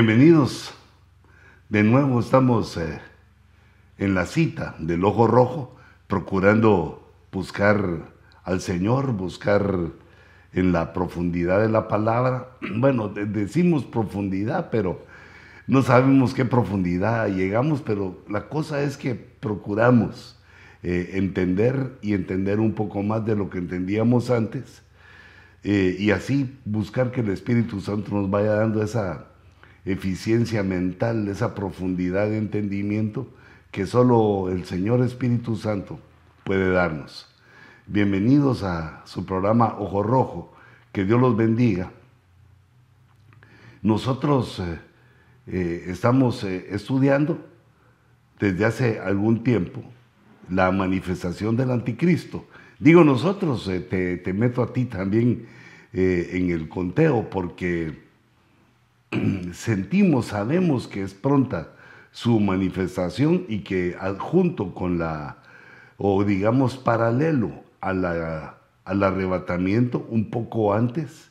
Bienvenidos. De nuevo estamos eh, en la cita del ojo rojo, procurando buscar al Señor, buscar en la profundidad de la palabra. Bueno, decimos profundidad, pero no sabemos qué profundidad llegamos, pero la cosa es que procuramos eh, entender y entender un poco más de lo que entendíamos antes eh, y así buscar que el Espíritu Santo nos vaya dando esa eficiencia mental, esa profundidad de entendimiento que solo el Señor Espíritu Santo puede darnos. Bienvenidos a su programa Ojo Rojo, que Dios los bendiga. Nosotros eh, eh, estamos eh, estudiando desde hace algún tiempo la manifestación del anticristo. Digo nosotros, te, te, meto a ti también en el conteo porque sentimos, sabemos que es pronta su manifestación y que junto con la, o digamos paralelo a la, al arrebatamiento, un poco antes,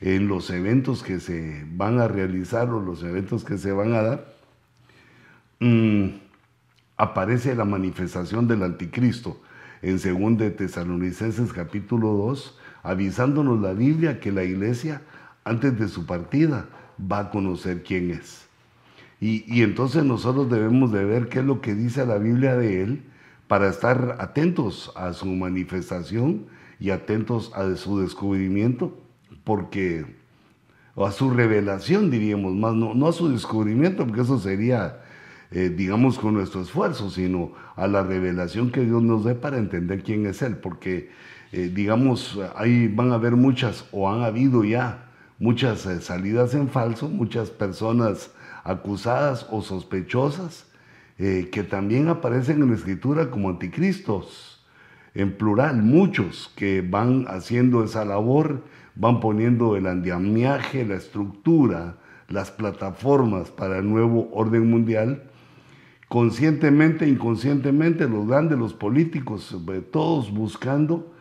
en los eventos que se van a realizar o los eventos que se van a dar, mm, aparece la manifestación del anticristo en 2 de Tesalonicenses capítulo 2, avisándonos la Biblia que la iglesia, antes de su partida, va a conocer quién es. Y, entonces nosotros debemos de ver qué es lo que dice la Biblia de él para estar atentos a su manifestación y atentos a su descubrimiento, porque, o a su revelación diríamos más, no, a su descubrimiento, porque eso sería, eh, digamos, con nuestro esfuerzo, sino a la revelación que Dios nos dé para entender quién es Él, porque, eh, digamos, ahí van a haber muchas, o han habido ya, muchas eh, salidas en falso, muchas personas acusadas o sospechosas eh, que también aparecen en la escritura como anticristos, en plural, muchos que van haciendo esa labor, van poniendo el andamiaje, la estructura, las plataformas para el nuevo orden mundial, conscientemente, inconscientemente, los grandes, los políticos, eh, todos buscando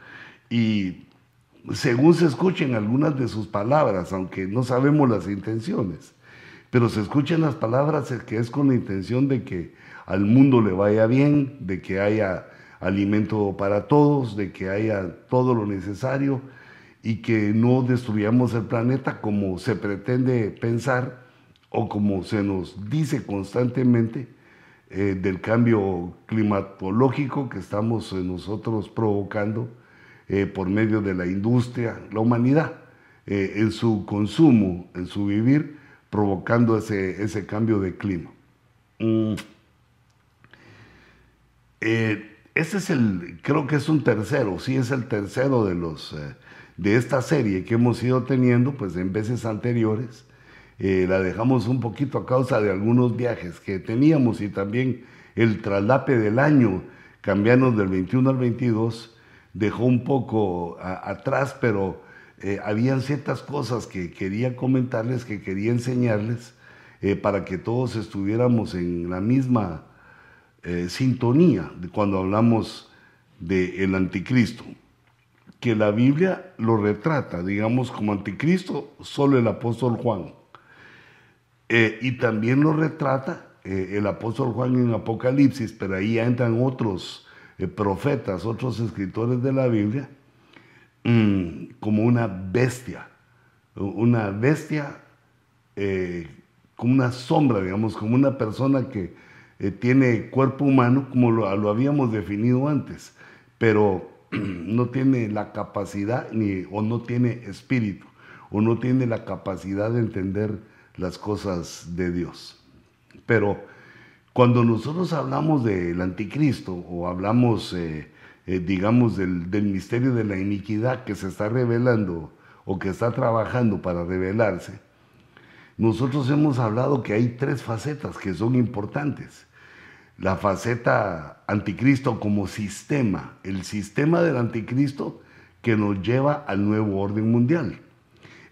y según se escuchen algunas de sus palabras, aunque no sabemos las intenciones, pero se escuchan las palabras que es con la intención de que al mundo le vaya bien, de que haya alimento para todos, de que haya todo lo necesario y que no destruyamos el planeta como se pretende pensar o como se nos dice constantemente eh, del cambio climatológico que estamos nosotros provocando eh, por medio de la industria, la humanidad, eh, en su consumo, en su vivir, provocando ese, ese cambio de clima. Mm. Eh, ese es el, creo que es un tercero, sí es el tercero de los de esta serie que hemos ido teniendo, pues en veces anteriores. la dejamos un poquito a causa de algunos viajes que teníamos y también el traslape del año, cambiando del 21 al 22, dejó un poco atrás, pero eh, habían ciertas cosas que quería comentarles, que quería enseñarles, eh, para que todos estuviéramos en la misma eh, sintonía de cuando hablamos del anticristo. Que la Biblia lo retrata, digamos, como anticristo, solo el apóstol Juan. y también lo retrata el apóstol Juan en Apocalipsis, pero ahí entran otros eh, profetas, otros escritores de la Biblia, mm, como una bestia, una bestia eh, como una sombra, digamos, como una persona que eh, tiene cuerpo humano, como lo, lo, habíamos definido antes, pero no tiene la capacidad ni, o no tiene espíritu, o no tiene la capacidad de entender las cosas de Dios. Pero cuando nosotros hablamos del anticristo o hablamos, eh, eh, digamos, del, misterio de la iniquidad que se está revelando o que está trabajando para revelarse, nosotros hemos hablado que hay tres facetas que son importantes. La faceta anticristo como sistema, el sistema del anticristo que nos lleva al nuevo orden mundial.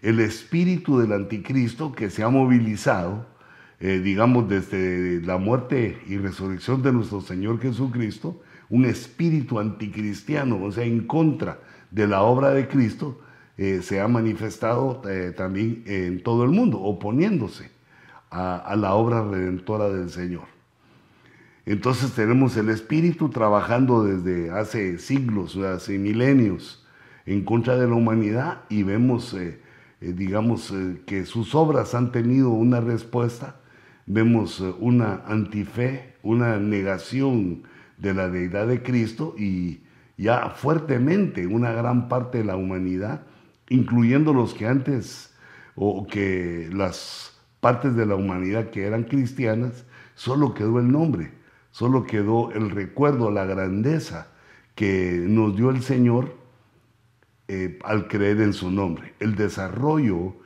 El espíritu del anticristo que se ha movilizado eh, digamos, desde la muerte y resurrección de nuestro Señor Jesucristo, un espíritu anticristiano, o sea, en contra de la obra de Cristo, eh, se ha manifestado eh, también en todo el mundo, oponiéndose a, la obra redentora del Señor. Entonces tenemos el Espíritu trabajando desde hace siglos, hace milenios, en contra de la humanidad y vemos, digamos, que sus obras han tenido una respuesta. Vemos una antife, una negación de la deidad de Cristo y ya fuertemente una gran parte de la humanidad, incluyendo los que antes o que las partes de la humanidad que eran cristianas, solo quedó el nombre, solo quedó el recuerdo, la grandeza que nos dio el Señor eh, al creer en su nombre. El desarrollo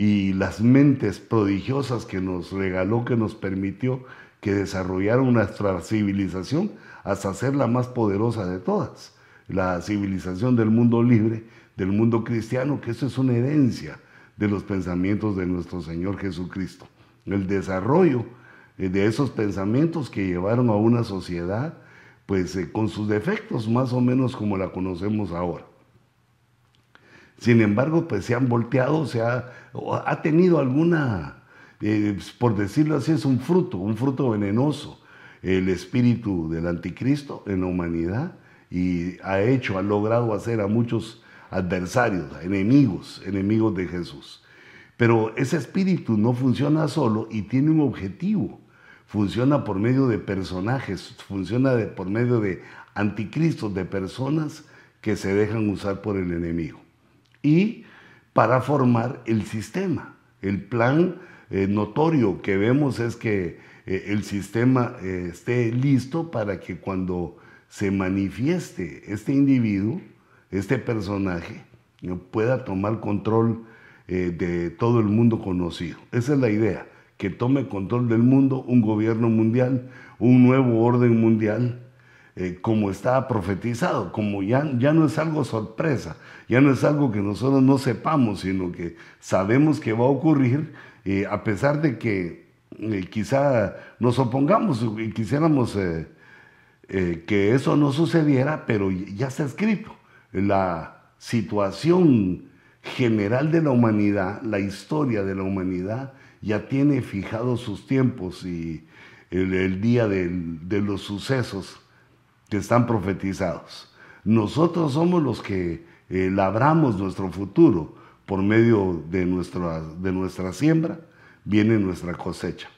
y las mentes prodigiosas que nos regaló, que nos permitió que desarrollaron nuestra civilización hasta ser la más poderosa de todas. La civilización del mundo libre, del mundo cristiano, que eso es una herencia de los pensamientos de nuestro Señor Jesucristo. El desarrollo eh, de esos pensamientos que llevaron a una sociedad, pues eh, con sus defectos, más o menos como la conocemos ahora. Sin embargo, pues se han volteado, se ha, ha tenido alguna, eh, por decirlo así, es un fruto, un fruto venenoso, el espíritu del anticristo en la humanidad y ha hecho, ha logrado hacer a muchos adversarios, enemigos, enemigos de Jesús. Pero ese espíritu no funciona solo y tiene un objetivo. Funciona por medio de personajes, funciona por medio de anticristos, de personas que se dejan usar por el enemigo. Y para formar el sistema. El plan eh, notorio que vemos es que eh, el sistema eh, esté listo para que cuando se manifieste este individuo, este personaje pueda tomar control de todo el mundo conocido. Esa es la idea, que tome control del mundo, un gobierno mundial, un nuevo orden mundial, eh, como está profetizado, como ya, ya no es algo sorpresa, ya no es algo que nosotros no sepamos, sino que sabemos que va a ocurrir, eh, a pesar de que quizá nos opongamos y quisiéramos que eso no sucediera, pero ya está escrito. La situación general de la humanidad, la historia de la humanidad, ya tiene fijados sus tiempos y el, día de los sucesos que están profetizados. Nosotros somos los que eh, labramos nuestro futuro por medio de nuestra, de nuestra siembra, viene nuestra cosecha.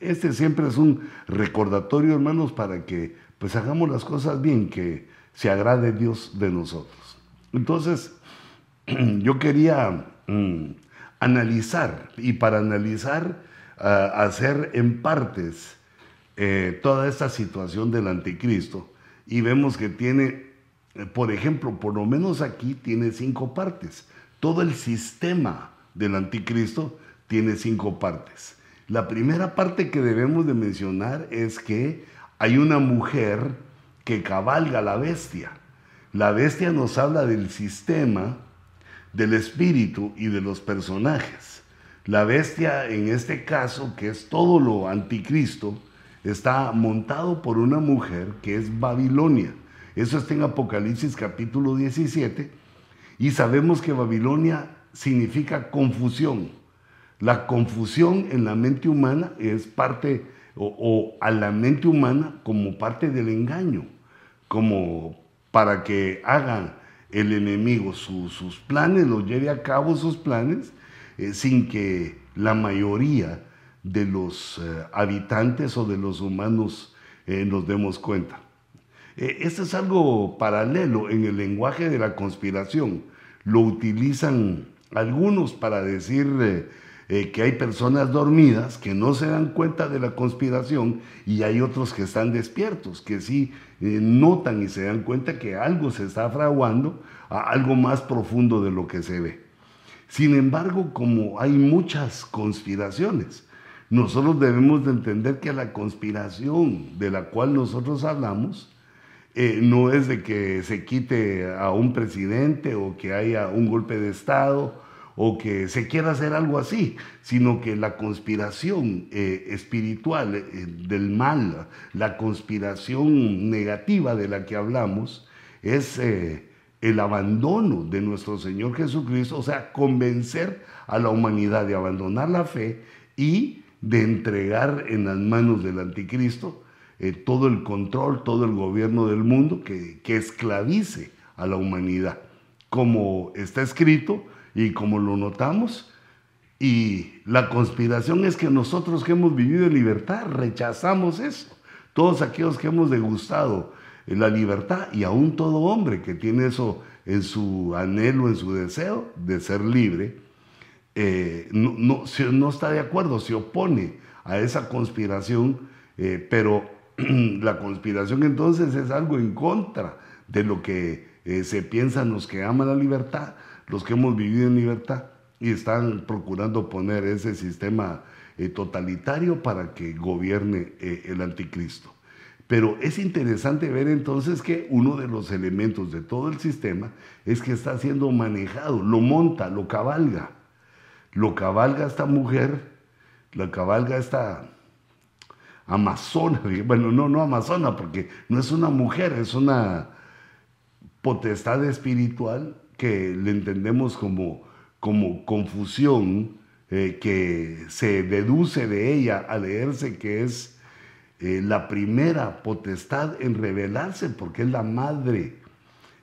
Este siempre es un recordatorio, hermanos, para que pues hagamos las cosas bien, que se agrade Dios de nosotros. Entonces, yo quería mm, analizar y para analizar, ah, hacer en partes eh, toda esta situación del anticristo y vemos que tiene, eh, por ejemplo, por lo menos aquí tiene cinco partes. Todo el sistema del anticristo tiene cinco partes. La primera parte que debemos de mencionar es que hay una mujer que cabalga la bestia. La bestia nos habla del sistema, del espíritu y de los personajes. La bestia en este caso, que es todo lo anticristo, está montado por una mujer que es Babilonia. Eso está en Apocalipsis capítulo 17 y sabemos que Babilonia significa confusión. La confusión en la mente humana es parte, o, a la mente humana como parte del engaño, como para que hagan el enemigo sus planes, los lleve a cabo sus planes, eh, sin que la mayoría de los eh, habitantes o de los humanos eh, nos demos cuenta. esto es algo paralelo en el lenguaje de la conspiración. Lo utilizan algunos para decir eh, que hay personas dormidas que no se dan cuenta de la conspiración y hay otros que están despiertos, que sí eh, notan y se dan cuenta que algo se está fraguando, a algo más profundo de lo que se ve. Sin embargo, como hay muchas conspiraciones, nosotros debemos de entender que la conspiración de la cual nosotros hablamos eh, no es de que se quite a un presidente o que haya un golpe de Estado o que se quiera hacer algo así, sino que la conspiración eh, espiritual eh, del mal, la conspiración negativa de la que hablamos, es el abandono de nuestro Señor Jesucristo, o sea, convencer a la humanidad de abandonar la fe y de entregar en las manos del anticristo eh, todo el control, todo el gobierno del mundo que, que esclavice a la humanidad, como está escrito y como lo notamos. Y la conspiración es que nosotros que hemos vivido en libertad rechazamos eso. Todos aquellos que hemos degustado la libertad y aún todo hombre que tiene eso en su anhelo, en su deseo de ser libre, eh, no, no, está de acuerdo, se opone a esa conspiración, eh, pero la conspiración entonces es algo en contra de lo que eh, se piensan los que aman la libertad, los que hemos vivido en libertad y están procurando poner ese sistema totalitario para que gobierne el anticristo. Pero es interesante ver entonces que uno de los elementos de todo el sistema es que está siendo manejado, lo monta, lo cabalga. Lo cabalga esta mujer, lo cabalga esta amazona, bueno, no, no amazona, porque no es una mujer, es una potestad espiritual que le entendemos como, como confusión, eh, que se deduce de ella a leerse que es eh, la primera potestad en revelarse, porque es la madre,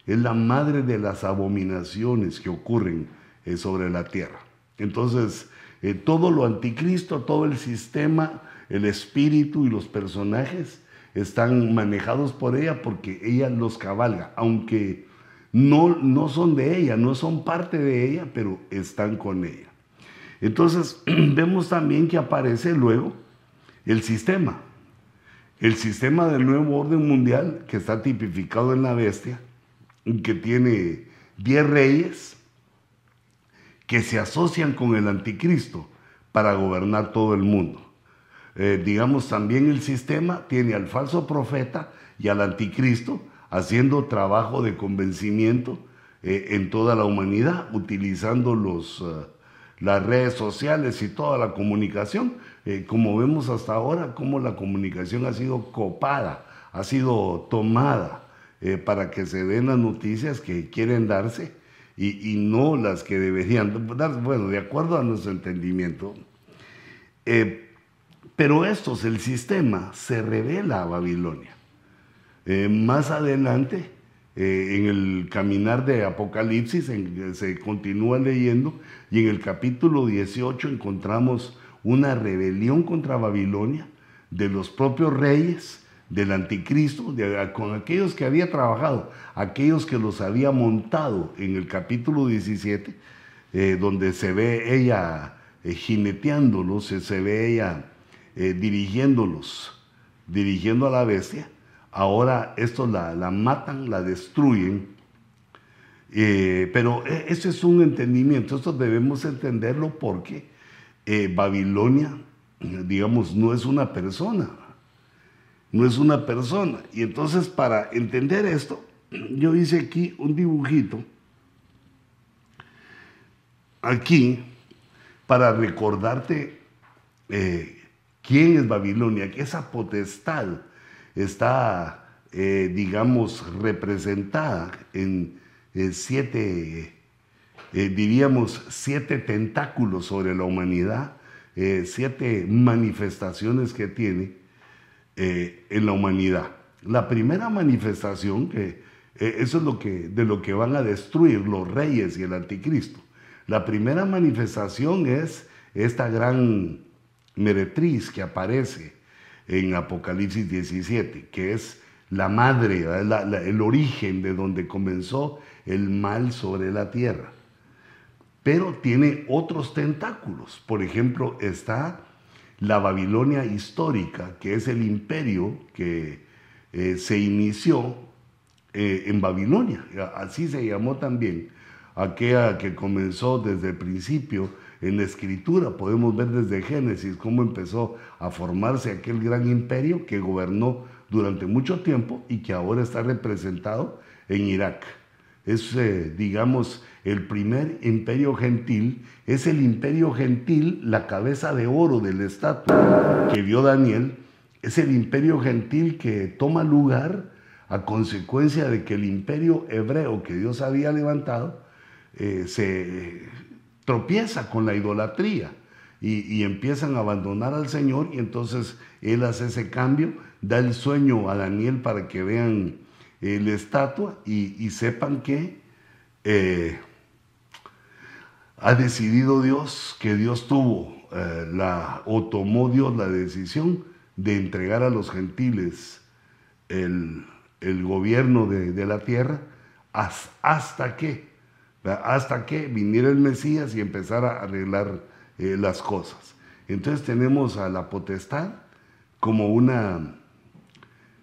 es la madre de las abominaciones que ocurren eh, sobre la tierra. Entonces, eh, todo lo anticristo, todo el sistema, el espíritu y los personajes están manejados por ella porque ella los cabalga, aunque no, no son de ella, no son parte de ella, pero están con ella. Entonces, vemos también que aparece luego el sistema el sistema del nuevo orden mundial, que está tipificado en la bestia, que tiene 10 reyes que se asocian con el anticristo para gobernar todo el mundo. Eh, digamos, también el sistema tiene al falso profeta y al anticristo haciendo trabajo de convencimiento eh, en toda la humanidad, utilizando los... Eh, las redes sociales y toda la comunicación, como vemos hasta ahora, cómo la comunicación ha sido copada, ha sido tomada para que se den las noticias que quieren darse y, no las que deberían darse, bueno, de acuerdo a nuestro entendimiento. Eh, pero estos, el sistema, se revela a Babilonia. más adelante, eh, en el caminar de Apocalipsis se continúa leyendo y en el capítulo 18 encontramos una rebelión contra Babilonia de los propios reyes, del anticristo, con aquellos que había trabajado, aquellos que los había montado en el capítulo 17, eh, donde se ve ella eh, jineteándolos, se ve ella dirigiéndolos, dirigiendo a la bestia. Ahora estos la, matan, la destruyen. Eh, pero e, ese es un entendimiento, esto debemos entenderlo porque eh, Babilonia, digamos, no es una persona, no es una persona. Y entonces para entender esto, yo hice aquí un dibujito, aquí, para recordarte eh, quién es Babilonia, que esa potestad está, eh, digamos, representada en siete, eh, diríamos, siete tentáculos sobre la humanidad, siete manifestaciones que tiene en la humanidad. La primera manifestación, que eso es lo que, de lo que van a destruir los reyes y el anticristo. La primera manifestación es esta gran meretriz que aparece en Apocalipsis 17, que es la madre, el origen de donde comenzó el mal sobre la tierra. Pero tiene otros tentáculos. Por ejemplo, está la Babilonia histórica, que es el imperio que eh, se inició eh, en Babilonia. Así se llamó también aquella que comenzó desde el principio en la escritura podemos ver desde Génesis cómo empezó a formarse aquel gran imperio que gobernó durante mucho tiempo y que ahora está representado en Irak. Es, eh, digamos, el primer imperio gentil, es el imperio gentil, la cabeza de oro del estatua que vio Daniel, es el imperio gentil que toma lugar a consecuencia de que el imperio hebreo que Dios había levantado eh, se tropieza con la idolatría y, empiezan a abandonar al Señor y entonces Él hace ese cambio, da el sueño a Daniel para que vean la estatua y, sepan que eh, ha decidido Dios, que Dios tuvo eh, la, o tomó Dios la decisión de entregar a los gentiles el, gobierno de, la tierra hasta que, hasta que viniera el Mesías y empezara a arreglar eh, las cosas. Entonces tenemos a la potestad como una,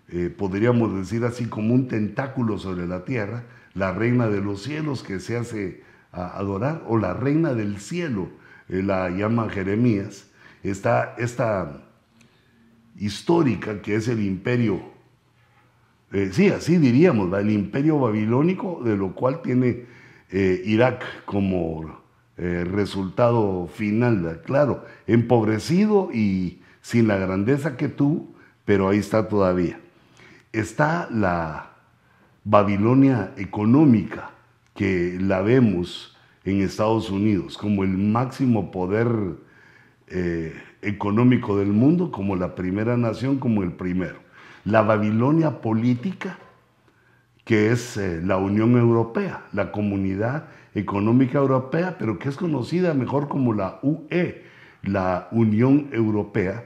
eh, podríamos decir así, como un tentáculo sobre la tierra, la reina de los cielos que se hace adorar, o la reina del cielo, eh, la llama Jeremías, está esta histórica que es el imperio, sí, así diríamos, el imperio babilónico, de lo cual tiene Irak como eh, resultado final, claro, empobrecido y sin la grandeza que tú, pero ahí está todavía. Está la Babilonia económica, que la vemos en Estados Unidos como el máximo poder eh, económico del mundo, como la primera nación, como el primero. La Babilonia política, que es eh, la Unión Europea, la comunidad económica europea, pero que es conocida mejor como la UE, la Unión Europea,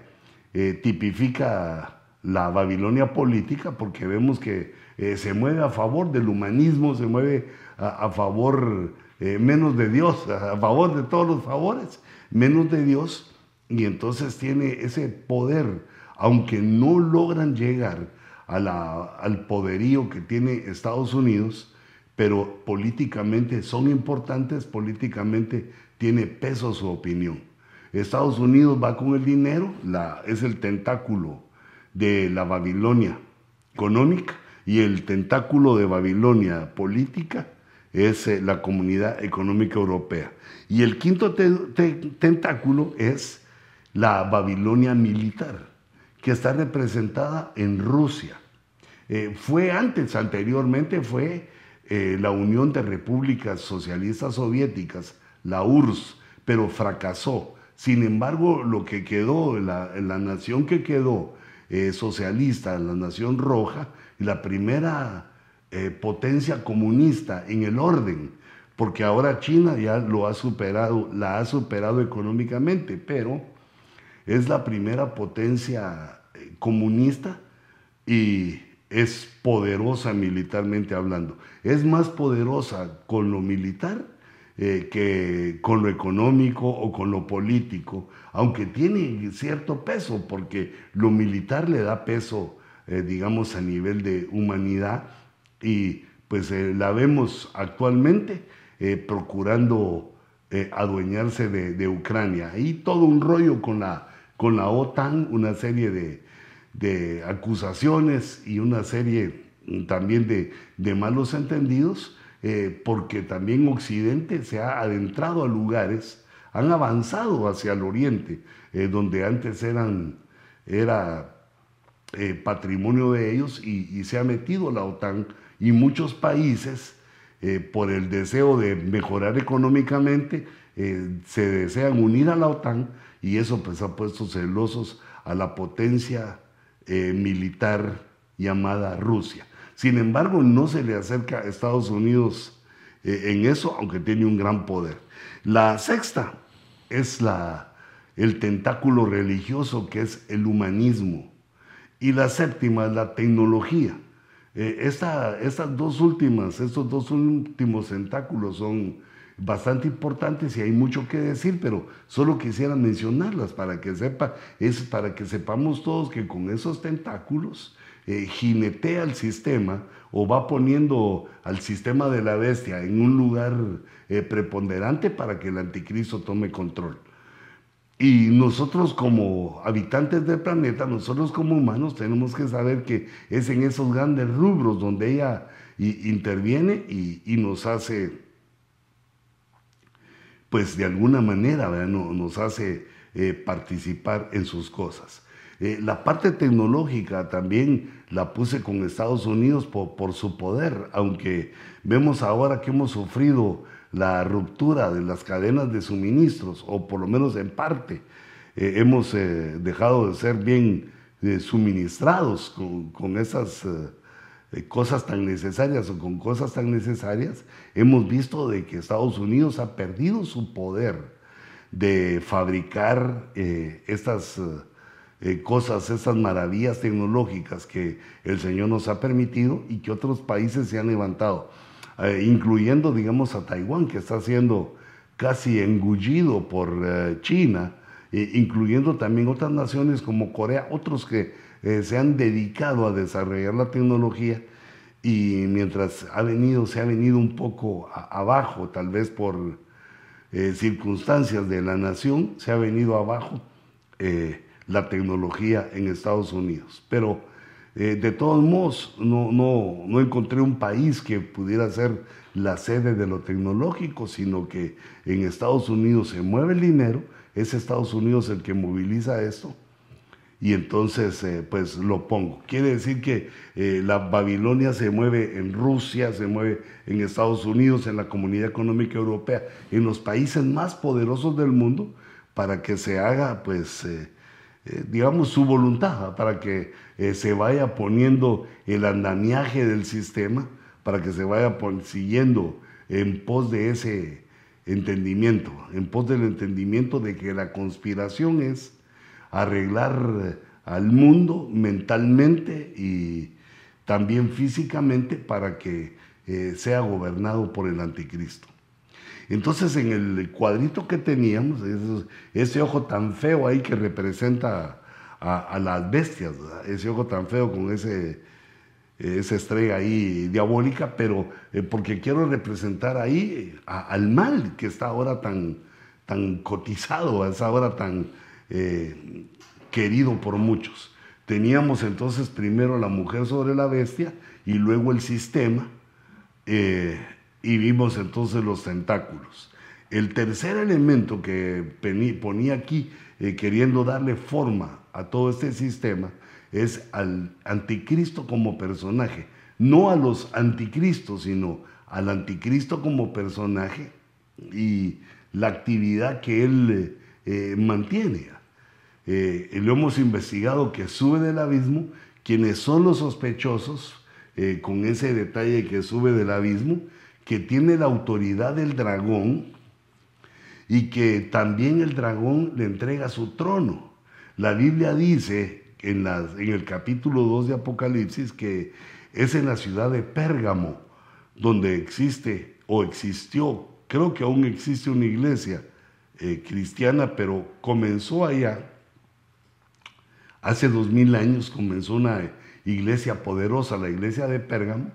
eh, tipifica la Babilonia política porque vemos que eh, se mueve a favor del humanismo, se mueve a, favor eh, menos de Dios, a favor de todos los favores, menos de Dios, y entonces tiene ese poder, aunque no logran llegar al poderío que tiene Estados Unidos, pero políticamente son importantes, políticamente tiene peso su opinión. Estados Unidos va con el dinero, la, es el tentáculo de la Babilonia económica y el tentáculo de Babilonia política es eh, la Comunidad Económica Europea. Y el quinto tentáculo es la Babilonia militar, que está representada en Rusia. Eh, fue antes, anteriormente fue eh, la Unión de Repúblicas Socialistas Soviéticas, la URSS, pero fracasó. Sin embargo, lo que quedó, la, la nación que quedó eh, socialista, la nación roja, la primera eh, potencia comunista en el orden, porque ahora China ya lo ha superado, la ha superado económicamente, pero es la primera potencia comunista y es poderosa militarmente hablando. Es más poderosa con lo militar eh, que con lo económico o con lo político, aunque tiene cierto peso, porque lo militar le da peso, eh, digamos, a nivel de humanidad y pues eh, la vemos actualmente procurando adueñarse de, de, Ucrania. Y todo un rollo con la, con la OTAN, una serie de, de acusaciones y una serie también de, malos entendidos, eh, porque también Occidente se ha adentrado a lugares, han avanzado hacia el oriente, eh, donde antes eran, era eh, patrimonio de ellos y, se ha metido la OTAN y muchos países, por el deseo de mejorar económicamente, se desean unir a la OTAN y eso pues ha puesto celosos a la potencia militar llamada Rusia. Sin embargo, no se le acerca a Estados Unidos eh, en eso, aunque tiene un gran poder. La sexta es el tentáculo religioso, que es el humanismo. Y la séptima es la tecnología. Eh, estas dos últimas, estos dos últimos tentáculos son bastante importantes y hay mucho que decir, pero solo quisiera mencionarlas para que sepa, es para que sepamos todos que con esos tentáculos eh, jinetea el sistema o va poniendo al sistema de la bestia en un lugar eh, preponderante para que el anticristo tome control. Y nosotros como habitantes del planeta, nosotros como humanos tenemos que saber que es en esos grandes rubros donde ella interviene y, nos hace pues de alguna manera nos hace eh, participar en sus cosas. Eh, la parte tecnológica también la puse con Estados Unidos por, su poder, aunque vemos ahora que hemos sufrido la ruptura de las cadenas de suministros, o por lo menos en parte, eh, hemos eh, dejado de ser bien suministrados con, esas cosas tan necesarias o con cosas tan necesarias, hemos visto de que Estados Unidos ha perdido su poder de fabricar estas cosas, estas maravillas tecnológicas que el Señor nos ha permitido y que otros países se han levantado, incluyendo, digamos, a Taiwán, que está siendo casi engullido por China incluyendo también otras naciones como Corea, otros que eh, se han dedicado a desarrollar la tecnología y mientras ha venido, se ha venido un poco abajo, tal vez por eh, circunstancias de la nación, se ha venido abajo eh, la tecnología en Estados Unidos. Pero de todos modos, no, no, no encontré un país que pudiera ser la sede de lo tecnológico, sino que en Estados Unidos se mueve el dinero, es Estados Unidos el que moviliza esto y entonces eh, pues lo pongo. Quiere decir que eh, la Babilonia se mueve en Rusia, se mueve en Estados Unidos, en la Comunidad Económica Europea, en los países más poderosos del mundo para que se haga pues eh, digamos su voluntad, para que se vaya poniendo el andamiaje del sistema, para que se vaya siguiendo en pos de ese entendimiento, en pos del entendimiento de que la conspiración es arreglar al mundo mentalmente y también físicamente para que eh, sea gobernado por el anticristo. Entonces en el cuadrito que teníamos, ese, ojo tan feo ahí que representa a, las bestias, ese ojo tan feo con ese esa estrella ahí diabólica, pero eh, porque quiero representar ahí al mal que está ahora tan, tan cotizado, es ahora tan eh, querido por muchos. Teníamos entonces primero la mujer sobre la bestia y luego el sistema eh, y vimos entonces los tentáculos. El tercer elemento que ponía aquí, queriendo darle forma a todo este sistema, es al anticristo como personaje, no a los anticristos, sino al anticristo como personaje y la actividad que él eh, mantiene. Eh, lo hemos investigado que sube del abismo, quienes son los sospechosos, eh, con ese detalle que sube del abismo, que tiene la autoridad del dragón y que también el dragón le entrega su trono. La Biblia dice en, el capítulo 2 de Apocalipsis que es en la ciudad de Pérgamo donde existe o existió, creo que aún existe una iglesia eh, cristiana, pero comenzó allá, hace dos mil años comenzó una iglesia poderosa, la iglesia de Pérgamo,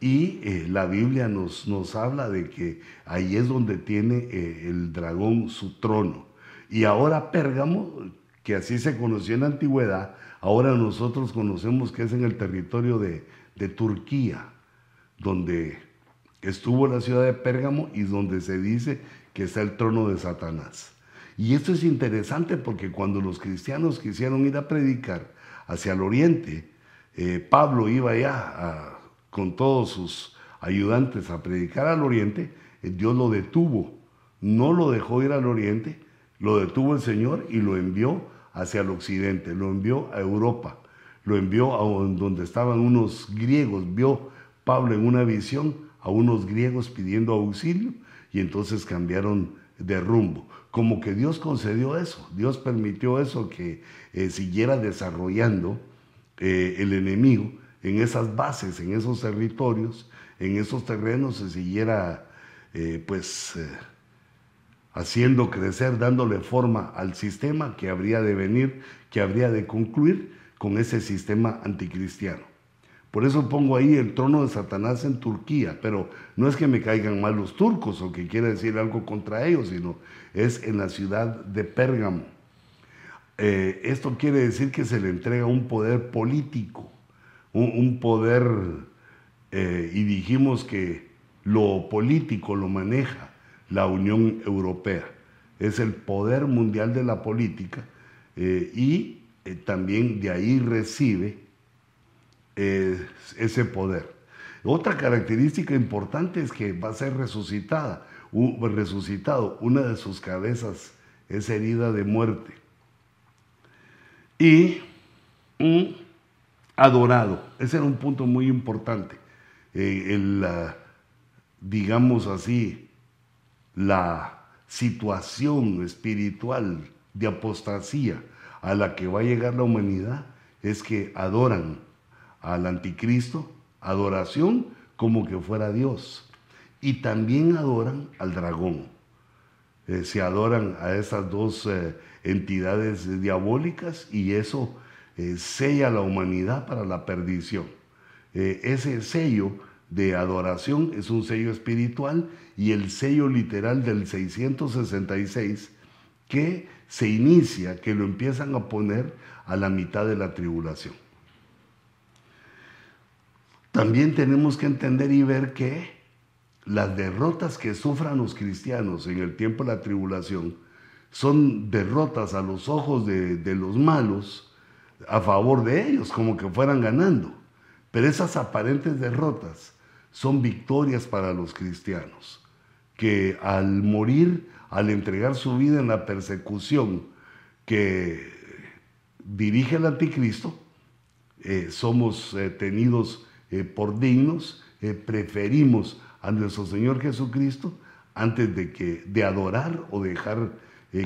y eh, la Biblia nos, nos habla de que ahí es donde tiene eh, el dragón su trono. Y ahora Pérgamo, que así se conoció en la antigüedad, Ahora nosotros conocemos que es en el territorio de, Turquía, donde estuvo la ciudad de Pérgamo y donde se dice que está el trono de Satanás. Y esto es interesante porque cuando los cristianos quisieron ir a predicar hacia el oriente, eh, Pablo iba allá con todos sus ayudantes a predicar al oriente, eh, Dios lo detuvo, no lo dejó ir al oriente, lo detuvo el Señor y lo envió hacia el occidente, lo envió a Europa, lo envió a donde estaban unos griegos, vio Pablo en una visión a unos griegos pidiendo auxilio y entonces cambiaron de rumbo. Como que Dios concedió eso, Dios permitió eso que eh, siguiera desarrollando eh, el enemigo en esas bases, en esos territorios, en esos terrenos, se siguiera eh, pues haciendo crecer, dándole forma al sistema que habría de venir, que habría de concluir con ese sistema anticristiano. Por eso pongo ahí el trono de Satanás en Turquía, pero no es que me caigan mal los turcos o que quiera decir algo contra ellos, sino es en la ciudad de Pérgamo. Eh, esto quiere decir que se le entrega un poder político, un, poder, eh, y dijimos que lo político lo maneja la Unión Europea. Es el poder mundial de la política eh, y eh, también de ahí recibe ese poder. Otra característica importante es que va a ser resucitada. resucitado, una de sus cabezas es herida de muerte. Y adorado, ese era un punto muy importante. Eh, digamos así, la situación espiritual de apostasía a la que va a llegar la humanidad es que adoran al anticristo, adoración como que fuera Dios. Y también adoran al dragón. Eh, se adoran a esas dos eh, entidades diabólicas y eso eh, sella la humanidad para la perdición. ese sello de adoración es un sello espiritual y el sello literal del 666 que se inicia, que lo empiezan a poner a la mitad de la tribulación. También tenemos que entender y ver que las derrotas que sufran los cristianos en el tiempo de la tribulación son derrotas a los ojos de los malos a favor de ellos, como que fueran ganando. Pero esas aparentes derrotas son victorias para los cristianos, que al morir, al entregar su vida en la persecución que dirige el anticristo, eh, somos eh, tenidos eh, por dignos, preferimos a nuestro Señor Jesucristo antes de, que, de adorar o dejar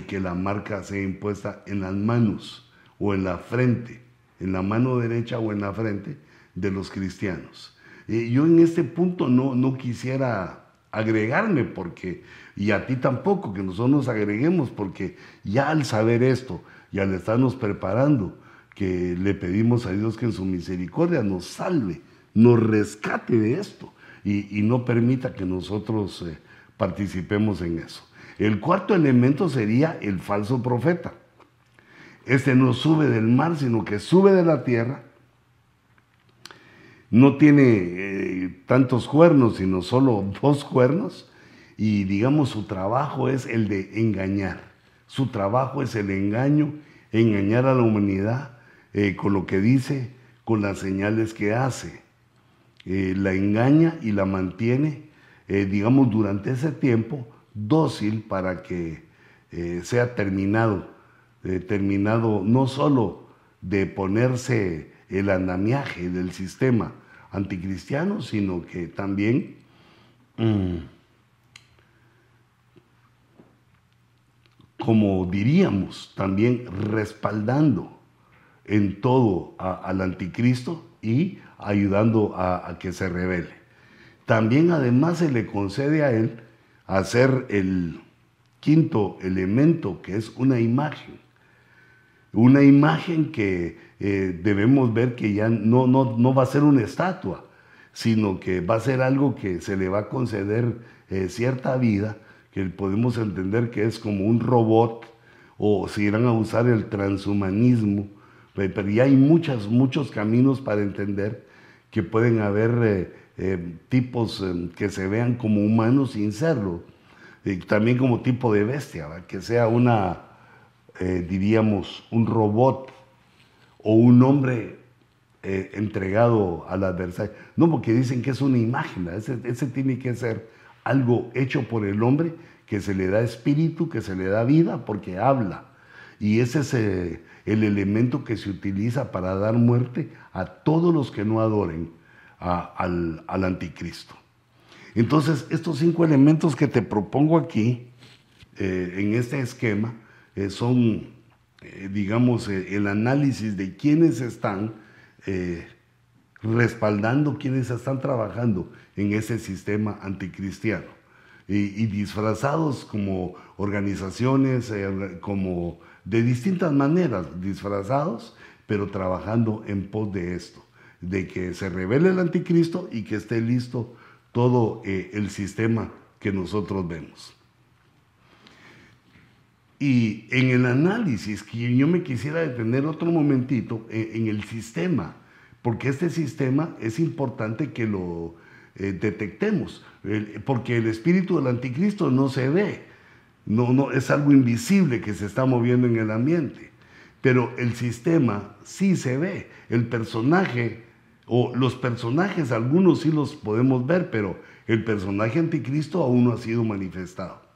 que la marca sea impuesta en las manos o en la frente, en la mano derecha o en la frente de los cristianos. yo en este punto no, no quisiera agregarme porque, y a ti tampoco, que nosotros nos agreguemos, porque ya al saber esto y al estarnos preparando, que le pedimos a Dios que en su misericordia nos salve, nos rescate de esto y, no permita que nosotros eh, participemos en eso. El cuarto elemento sería el falso profeta. Este no sube del mar, sino que sube de la tierra. No tiene eh, tantos cuernos, sino solo dos cuernos. Y digamos, su trabajo es el de engañar. Su trabajo es el engaño, engañar a la humanidad eh, con lo que dice, con las señales que hace. Eh, la engaña y la mantiene, digamos, durante ese tiempo dócil para que sea terminado, terminado no solo de ponerse el andamiaje del sistema anticristiano, sino que también mm, como diríamos, también respaldando en todo al anticristo y ayudando a, que se revele. También además se le concede a él hacer el quinto elemento, que es una imagen. Una imagen que eh, debemos ver que ya no, no, va a ser una estatua, sino que va a ser algo que se le va a conceder eh, cierta vida, que podemos entender que es como un robot, o si irán a usar el transhumanismo, pero ya hay muchos, muchos caminos para entender que pueden haber eh, eh, tipos eh, que se vean como humanos sin serlo, y también como tipo de bestia, que sea una, diríamos, un robot o un hombre entregado al adversario. No, porque dicen que es una imagen, ese, ese tiene que ser algo hecho por el hombre que se le da espíritu, que se le da vida, porque habla. Y ese es el elemento que se utiliza para dar muerte a todos los que no adoren al, anticristo. Entonces, estos cinco elementos que te propongo aquí, eh, en este esquema, eh, son, eh, digamos, el análisis de quiénes están respaldando, quiénes están trabajando en ese sistema anticristiano. Y, disfrazados como organizaciones, como de distintas maneras, disfrazados, pero trabajando en pos de esto, de que se revele el anticristo y que esté listo todo eh, el sistema que nosotros vemos. Y en el análisis, que yo me quisiera detener otro momentito eh, en, el sistema, porque este sistema es importante que lo eh, detectemos, porque el espíritu del anticristo no se ve, no, no, es algo invisible que se está moviendo en el ambiente. Pero el sistema sí se ve. El personaje, o los personajes, algunos sí los podemos ver, pero el personaje anticristo aún no ha sido manifestado.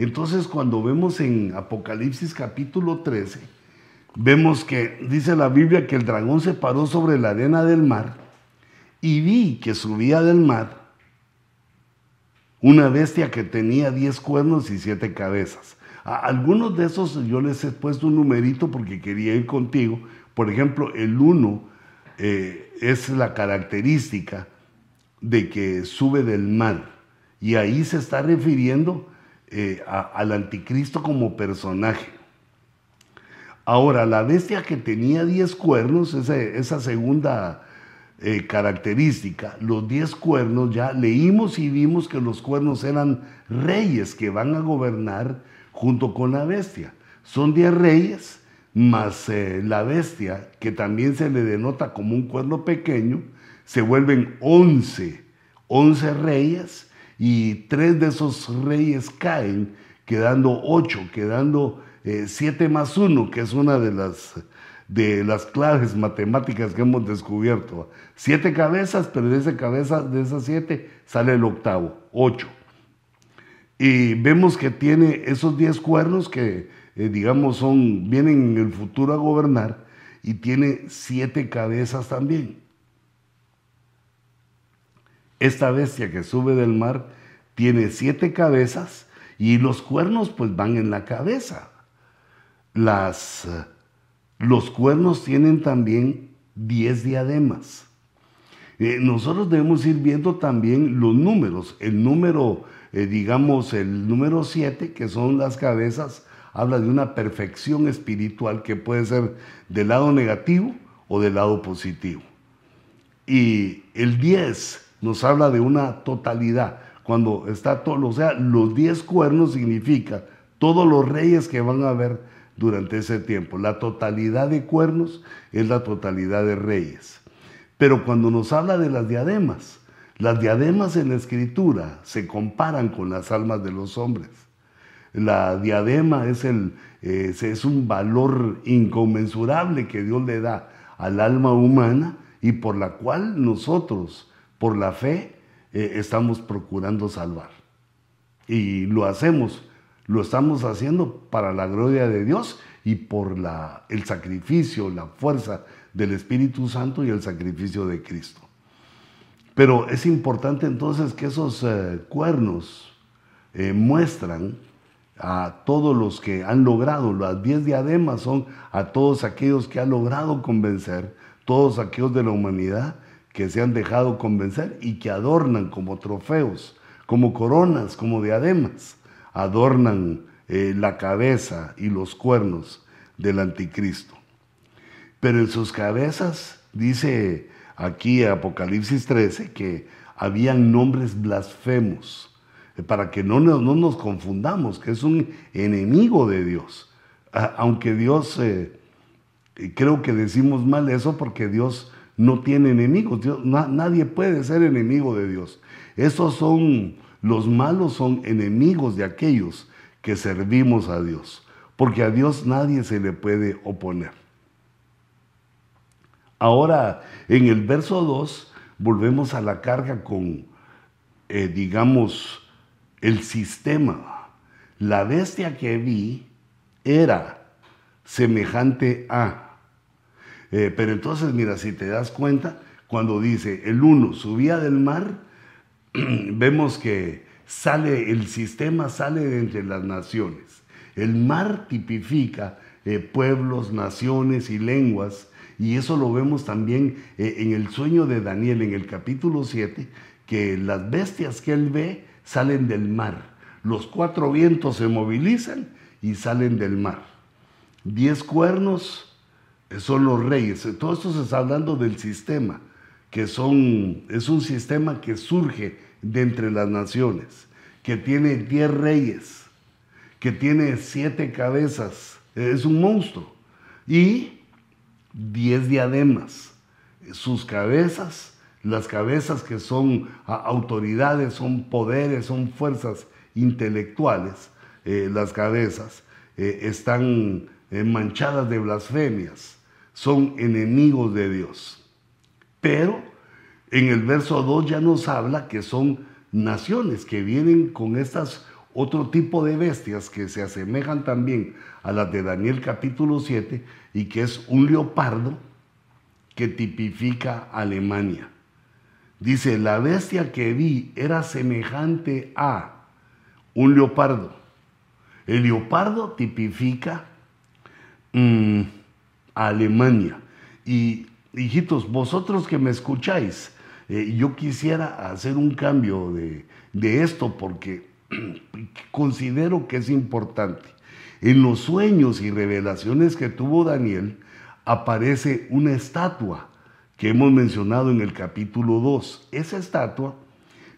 Entonces cuando vemos en Apocalipsis capítulo 13, vemos que dice la Biblia que el dragón se paró sobre la arena del mar y vi que subía del mar una bestia que tenía diez cuernos y siete cabezas. A algunos de esos yo les he puesto un numerito porque quería ir contigo. Por ejemplo, el uno eh, es la característica de que sube del mar. Y ahí se está refiriendo eh, al anticristo como personaje. Ahora, la bestia que tenía diez cuernos, esa, segunda eh, característica, los diez cuernos, ya leímos y vimos que los cuernos eran reyes que van a gobernar junto con la bestia. Son diez reyes, más eh, la bestia, que también se le denota como un cuerno pequeño, se vuelven once, once reyes, y tres de esos reyes caen, quedando ocho, quedando eh, siete más uno, que es una de las, de las claves matemáticas que hemos descubierto. Siete cabezas, pero de, esa cabeza, de esas siete sale el octavo, ocho. Y vemos que tiene esos diez cuernos que, eh, digamos, son, vienen en el futuro a gobernar y tiene siete cabezas también. Esta bestia que sube del mar tiene siete cabezas y los cuernos pues van en la cabeza. Las, los cuernos tienen también diez diademas. Eh, nosotros debemos ir viendo también los números. El número eh, digamos, el número 7, que son las cabezas, habla de una perfección espiritual que puede ser del lado negativo o del lado positivo. Y el 10 nos habla de una totalidad. Cuando está todo, o sea, los 10 cuernos significa todos los reyes que van a haber durante ese tiempo. La totalidad de cuernos es la totalidad de reyes. Pero cuando nos habla de las diademas, las diademas en la escritura se comparan con las almas de los hombres. La diadema es, el, es un valor inconmensurable que Dios le da al alma humana y por la cual nosotros, por la fe, eh, estamos procurando salvar. Y lo hacemos, lo estamos haciendo para la gloria de Dios y por la, el sacrificio, la fuerza del Espíritu Santo y el sacrificio de Cristo. Pero es importante entonces que esos eh, cuernos eh, muestran a todos los que han logrado, las diez diademas son a todos aquellos que han logrado convencer, todos aquellos de la humanidad que se han dejado convencer y que adornan como trofeos, como coronas, como diademas, adornan eh, la cabeza y los cuernos del anticristo. Pero en sus cabezas, dice aquí Apocalipsis 13 que habían nombres blasfemos, eh, para que no, no, nos confundamos, que es un enemigo de Dios. Aunque Dios, eh, creo que decimos mal eso porque Dios no tiene enemigos, nadie puede ser enemigo de Dios. Esos son, los malos son enemigos de aquellos que servimos a Dios, porque a Dios nadie se le puede oponer. Ahora, en el verso 2, volvemos a la carga con, eh, digamos, el sistema. La bestia que vi era semejante a. Eh, pero entonces, mira, si te das cuenta, cuando dice el uno subía del mar, vemos que sale, el sistema sale de entre las naciones. El mar tipifica eh, pueblos, naciones y lenguas y eso lo vemos también eh, en el sueño de Daniel, en el capítulo 7, que las bestias que él ve salen del mar. Los cuatro vientos se movilizan y salen del mar. Diez cuernos son los reyes. Todo esto se está hablando del sistema, que son, es un sistema que surge de entre las naciones, que tiene diez reyes, que tiene siete cabezas, es un monstruo. Y diez diademas. Sus cabezas, las cabezas que son autoridades, son poderes, son fuerzas intelectuales, eh, las cabezas eh, están eh, manchadas de blasfemias, son enemigos de Dios. Pero en el verso 2 ya nos habla que son naciones que vienen con estas otro tipo de bestias que se asemejan también a las de Daniel capítulo 7 y que es un leopardo que tipifica Alemania. Dice, la bestia que vi era semejante a un leopardo. El leopardo tipifica mm, Alemania. Y hijitos, vosotros que me escucháis, eh, yo quisiera hacer un cambio de, de esto porque considero que es importante. En los sueños y revelaciones que tuvo Daniel aparece una estatua que hemos mencionado en el capítulo 2. Esa estatua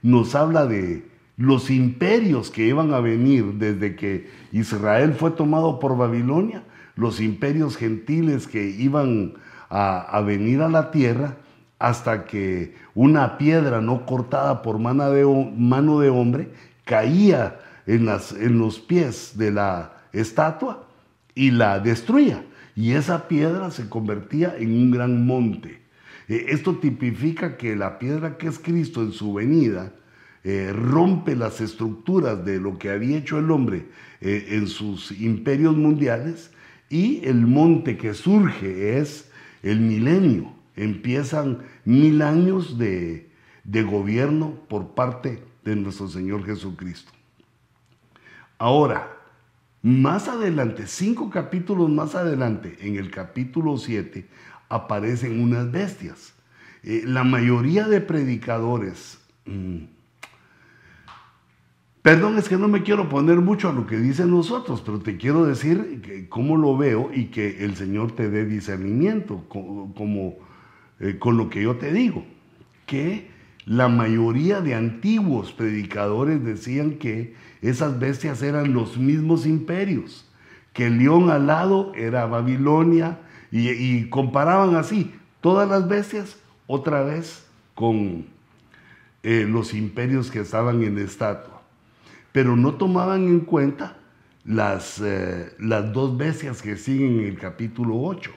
nos habla de los imperios que iban a venir desde que Israel fue tomado por Babilonia, los imperios gentiles que iban a, venir a la tierra hasta que una piedra no cortada por mano de, mano de hombre caía en, las, en los pies de la estatua y la destruía. Y esa piedra se convertía en un gran monte. Eh, esto tipifica que la piedra que es Cristo en su venida eh, rompe las estructuras de lo que había hecho el hombre eh, en sus imperios mundiales y el monte que surge es el milenio. Empiezan mil años de, de gobierno por parte de nuestro Señor Jesucristo. Ahora, más adelante, cinco capítulos más adelante, en el capítulo 7, aparecen unas bestias. Eh, la mayoría de predicadores, mm, perdón, es que no me quiero poner mucho a lo que dicen nosotros, pero te quiero decir cómo lo veo y que el Señor te dé discernimiento eh, con lo que yo te digo, que la mayoría de antiguos predicadores decían que esas bestias eran los mismos imperios, que el león alado era Babilonia, y, comparaban así todas las bestias otra vez con eh, los imperios que estaban en estatua. Pero no tomaban en cuenta las, eh, las dos bestias que siguen en el capítulo 8.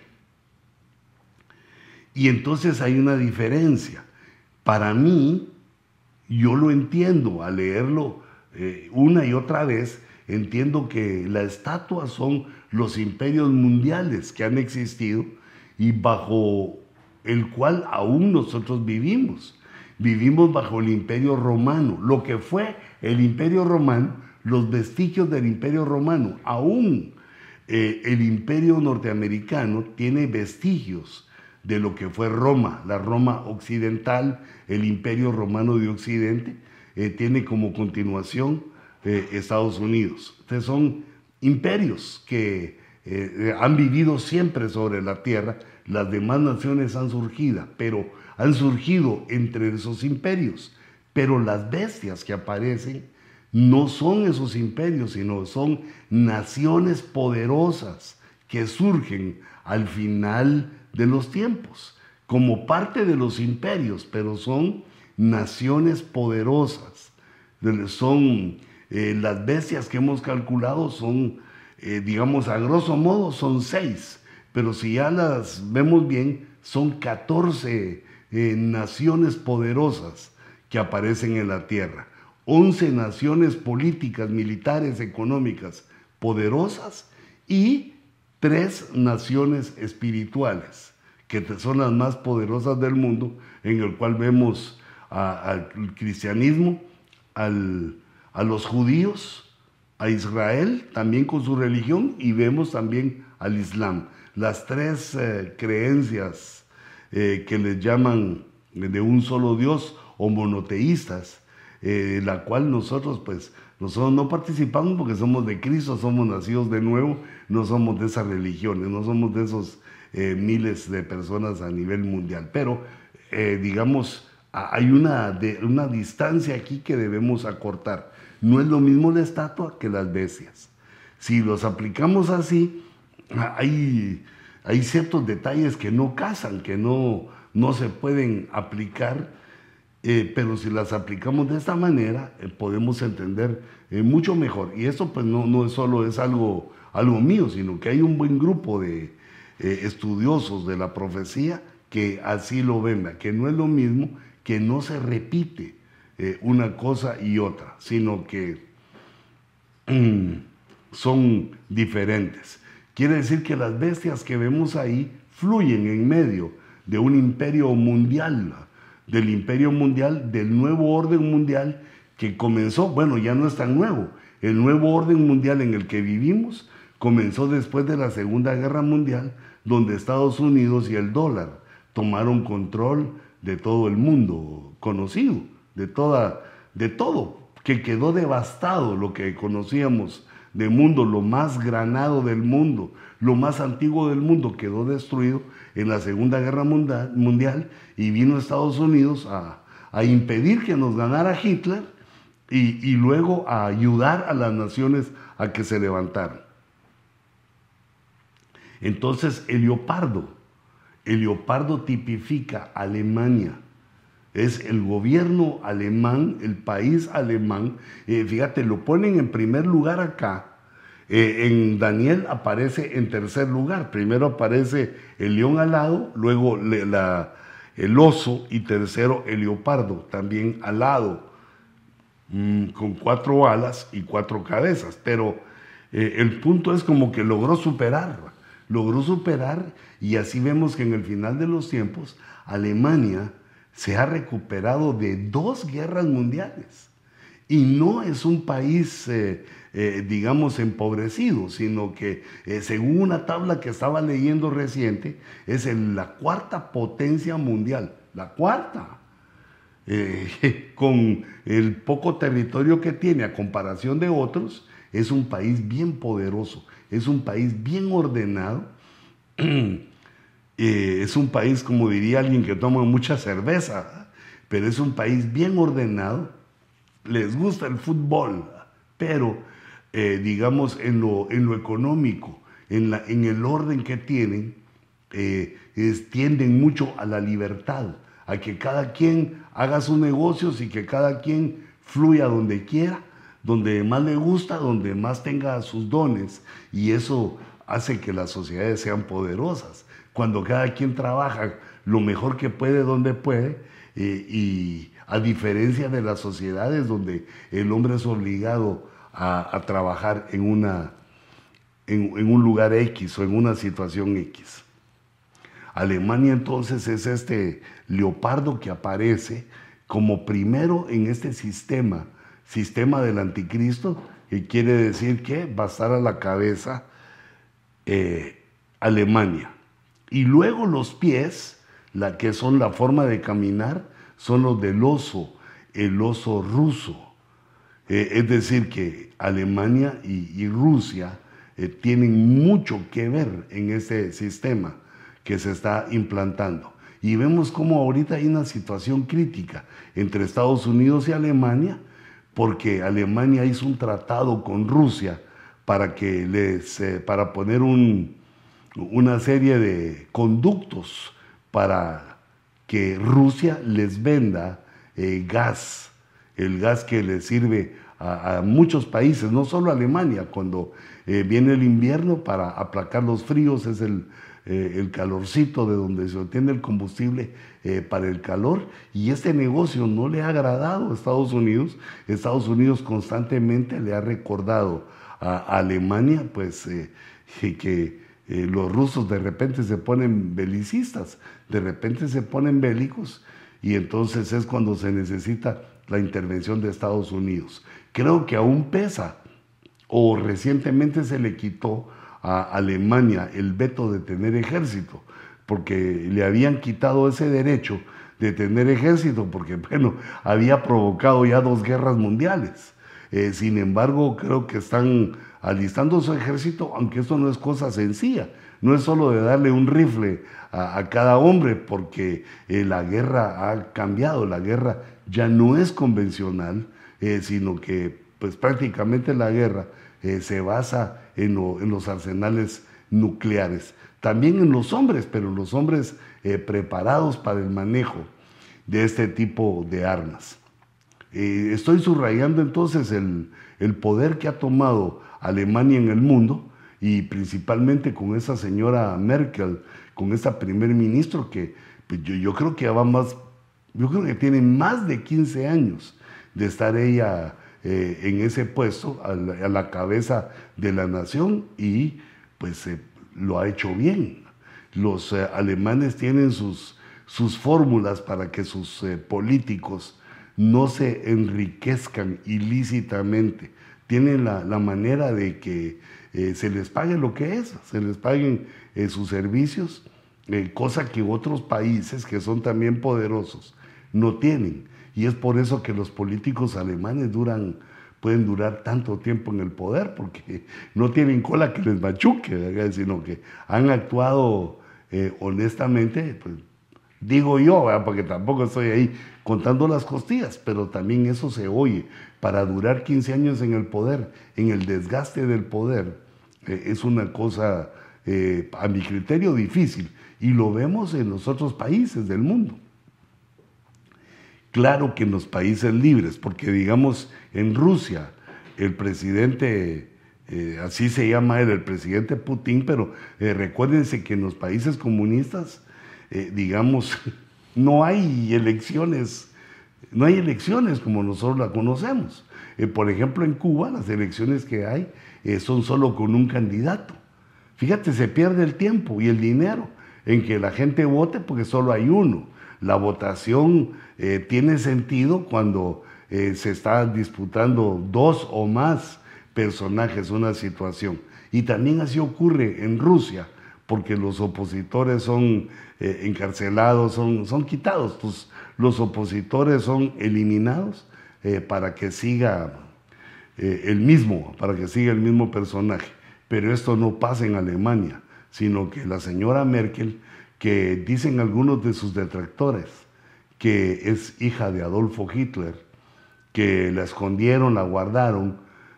Y entonces hay una diferencia. Para mí, yo lo entiendo al leerlo eh, una y otra vez, entiendo que la estatua son los imperios mundiales que han existido y bajo el cual aún nosotros vivimos. Vivimos bajo el imperio romano, lo que fue el imperio romano, los vestigios del imperio romano. Aún eh, el imperio norteamericano tiene vestigios de lo que fue Roma, la Roma occidental, el imperio romano de Occidente, eh, tiene como continuación eh, Estados Unidos. Entonces son imperios que han vivido siempre sobre la tierra, las demás naciones han surgido, pero han surgido entre esos imperios. Pero las bestias que aparecen no son esos imperios, sino son naciones poderosas que surgen al final de los tiempos, como parte de los imperios, pero son naciones poderosas. Son eh, las bestias que hemos calculado son, eh, digamos, a grosso modo son seis, pero si ya las vemos bien, son 14 naciones poderosas que aparecen en la tierra. 11 naciones políticas, militares, económicas poderosas y tres naciones espirituales, que son las más poderosas del mundo, en el cual vemos al cristianismo, al, a los judíos, a Israel, también con su religión, y vemos también al Islam. Las tres eh, creencias eh, que les llaman de un solo Dios o monoteístas, eh, la cual nosotros pues nosotros no participamos porque somos de Cristo, somos nacidos de nuevo, no somos de esas religiones, no somos de esos miles de personas a nivel mundial. Pero, digamos, hay una, una distancia aquí que debemos acortar. No es lo mismo la estatua que las bestias. Si los aplicamos así, hay, hay ciertos detalles que no casan, que no, no se pueden aplicar, eh, pero si las aplicamos de esta manera, eh, podemos entender eh, mucho mejor. Y eso pues no, no es solo es algo, algo mío, sino que hay un buen grupo de estudiosos de la profecía que así lo ven, que no es lo mismo, que no se repite una cosa y otra, sino que mm, son diferentes. Quiere decir que las bestias que vemos ahí fluyen en medio de un imperio mundial, del imperio mundial, del nuevo orden mundial que comenzó, bueno, ya no es tan nuevo, el nuevo orden mundial en el que vivimos comenzó después de la Segunda Guerra Mundial, donde Estados Unidos y el dólar tomaron control de todo el mundo conocido, de, toda, de todo, que quedó devastado lo que conocíamos de mundo, lo más granado del mundo, lo más antiguo del mundo, quedó destruido en la Segunda Guerra Mundial y vino Estados Unidos a, impedir que nos ganara Hitler y, y luego a ayudar a las naciones a que se levantaran. Entonces el leopardo, el leopardo tipifica Alemania, es el gobierno alemán, el país alemán. Eh, fíjate, lo ponen en primer lugar acá. Eh, en Daniel aparece en tercer lugar. Primero aparece el león alado, luego el oso y tercero el leopardo, también alado, mm, con cuatro alas y cuatro cabezas. Pero eh, el punto es como que logró superar, logró superar y así vemos que en el final de los tiempos Alemania se ha recuperado de dos guerras mundiales. Y no es un país, eh, eh, digamos, empobrecido, sino que eh, según una tabla que estaba leyendo reciente, es la cuarta potencia mundial. La cuarta. con el poco territorio que tiene a comparación de otros, es un país bien poderoso, es un país bien ordenado. Eh, es un país, como diría alguien que toma mucha cerveza, pero es un país bien ordenado, les gusta el fútbol, pero eh, digamos en lo, en lo económico, en, la, en, el orden que tienen, eh, tienden mucho a la libertad, a que cada quien haga sus negocios y que cada quien fluya donde quiera, donde más le gusta, donde más tenga sus dones, y eso hace que las sociedades sean poderosas cuando cada quien trabaja lo mejor que puede donde puede eh, y a diferencia de las sociedades donde el hombre es obligado a, trabajar en, una, en, un lugar X o en una situación X. Alemania entonces es este leopardo que aparece como primero en este sistema, sistema del anticristo, que quiere decir que va a estar a la cabeza eh, Alemania. Y luego los pies, la que son la forma de caminar, son los del oso, el oso ruso. Eh, es decir, que Alemania y, Rusia eh, tienen mucho que ver en este sistema que se está implantando. Y vemos cómo ahorita hay una situación crítica entre Estados Unidos y Alemania, porque Alemania hizo un tratado con Rusia para, que les, eh, para poner un, una serie de conductos para que Rusia les venda eh, gas, el gas que le sirve a, muchos países, no solo a Alemania, cuando eh, viene el invierno para aplacar los fríos, es el, eh, el calorcito de donde se obtiene el combustible para el calor, y este negocio no le ha agradado a Estados Unidos, Estados Unidos constantemente le ha recordado a, Alemania, pues, que eh, los rusos de repente se ponen belicistas, de repente se ponen bélicos y entonces es cuando se necesita la intervención de Estados Unidos. Creo que aún pesa o recientemente se le quitó a Alemania el veto de tener ejército, porque le habían quitado ese derecho de tener ejército, porque bueno, había provocado ya dos guerras mundiales. Eh, sin embargo, creo que están alistando su ejército, aunque esto no es cosa sencilla. No es solo de darle un rifle a, cada hombre, porque eh, la guerra ha cambiado, la guerra ya no es convencional, eh, sino que pues prácticamente la guerra se basa en, los arsenales nucleares. También en los hombres, pero los hombres preparados para el manejo de este tipo de armas. Estoy subrayando entonces el, el poder que ha tomado Alemania en el mundo y principalmente con esa señora Merkel, con esa primer ministro que pues, yo, creo que va más, yo creo que tiene más de 15 años de estar ella eh, en ese puesto, a la, cabeza de la nación, y pues eh, lo ha hecho bien. Los eh, alemanes tienen sus, sus fórmulas para que sus políticos no se enriquezcan ilícitamente. Tienen la, la manera de que se les pague lo que es, se les paguen sus servicios, cosa que otros países que son también poderosos no tienen. Y es por eso que los políticos alemanes duran, pueden durar tanto tiempo en el poder, porque no tienen cola que les machuque, sino que han actuado eh, honestamente, pues, digo yo, porque tampoco estoy ahí contando las costillas, pero también eso se oye. Para durar 15 años en el poder, en el desgaste del poder, eh, es una cosa, eh, a mi criterio, difícil. Y lo vemos en los otros países del mundo. Claro que en los países libres, porque digamos en Rusia, el presidente, eh, así se llama él, el presidente Putin, pero recuérdense que en los países comunistas, eh, digamos, no hay elecciones, no hay elecciones como nosotros la conocemos. por ejemplo, en Cuba las elecciones que hay son solo con un candidato. Fíjate, se pierde el tiempo y el dinero en que la gente vote porque solo hay uno. La votación eh, tiene sentido cuando eh, se está disputando dos o más personajes una situación. Y también así ocurre en Rusia, porque los opositores son eh, encarcelados, son, son quitados, pues los opositores son eliminados para que siga el mismo, para que siga el mismo personaje. Pero esto no pasa en Alemania, sino que la señora Merkel que dicen algunos de sus detractores que es hija de Adolfo Hitler, que la escondieron, la guardaron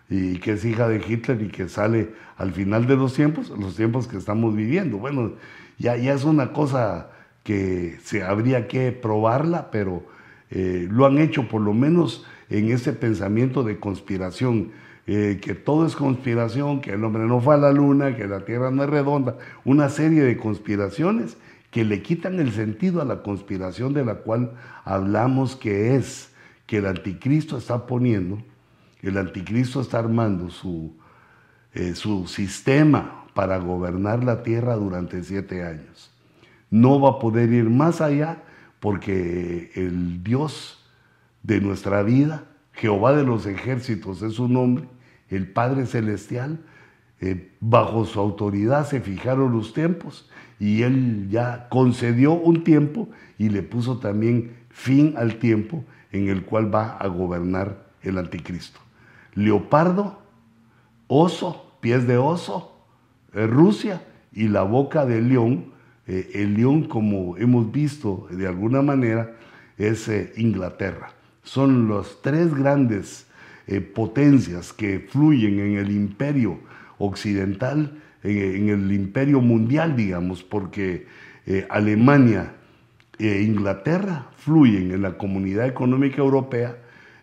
y que es hija de Hitler y que sale al final de los tiempos, los tiempos que estamos viviendo. Bueno, ya, ya es una cosa que se habría que probarla, pero eh, lo han hecho por lo menos en ese pensamiento de conspiración, eh, que todo es conspiración, que el hombre no fue a la luna, que la tierra no es redonda, una serie de conspiraciones que le quitan el sentido a la conspiración de la cual hablamos que es que el anticristo está poniendo, el anticristo está armando su, eh, su sistema para gobernar la tierra durante siete años. No va a poder ir más allá porque el Dios de nuestra vida, Jehová de los ejércitos es su nombre, el Padre Celestial, eh, bajo su autoridad se fijaron los tiempos y él ya concedió un tiempo y le puso también fin al tiempo en el cual va a gobernar el anticristo. Leopardo, oso, pies de oso, eh, Rusia y la boca del león. Eh, el león, como hemos visto de alguna manera, es eh, Inglaterra. Son las tres grandes potencias que fluyen en el imperio occidental en, el imperio mundial, digamos, porque Alemania e Inglaterra fluyen en la comunidad económica europea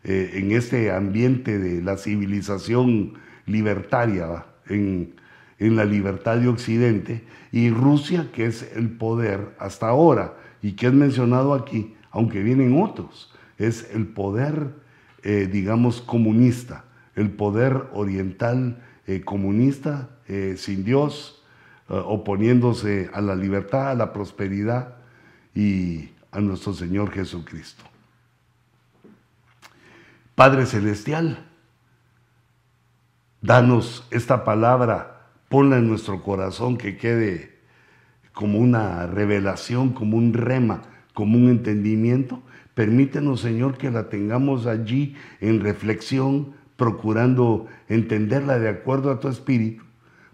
eh, en este ambiente de la civilización libertaria, en, en la libertad de Occidente, y Rusia, que es el poder hasta ahora, y que es mencionado aquí, aunque vienen otros, es el poder, eh, digamos, comunista, el poder oriental comunista eh, sin Dios, oponiéndose a la libertad, a la prosperidad y a nuestro Señor Jesucristo. Padre Celestial, danos esta palabra, ponla en nuestro corazón que quede como una revelación, como un rema, como un entendimiento. Permítenos, Señor, que la tengamos allí en reflexión, procurando entenderla de acuerdo a tu espíritu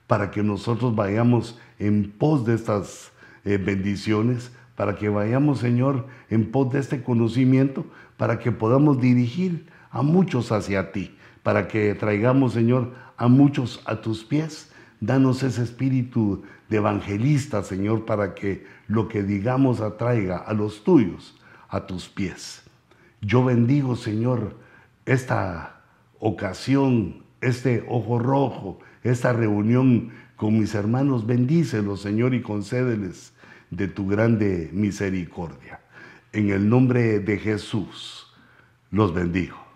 para que nosotros vayamos en pos de estas eh, bendiciones, para que vayamos, Señor, en pos de este conocimiento, para que podamos dirigir a muchos hacia ti, para que traigamos, Señor, a muchos a tus pies. Danos ese espíritu de evangelista, Señor, para que lo que digamos atraiga a los tuyos a tus pies. Yo bendigo, Señor, esta ocasión, este ojo rojo, esta reunión con mis hermanos. Bendícelos, Señor, y concédeles de tu grande misericordia. En el nombre de Jesús, los bendigo.